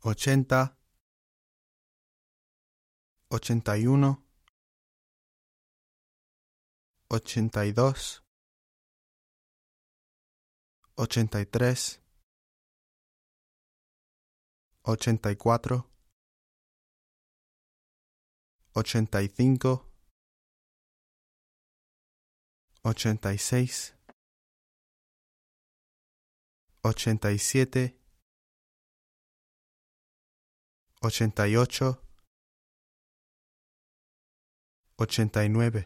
ochenta, ochenta y uno, ochenta y dos, ochenta y tres, ochenta y cuatro, ochenta y cinco, ochenta y seis, ochenta y siete, ochenta y ocho, ochenta y nueve,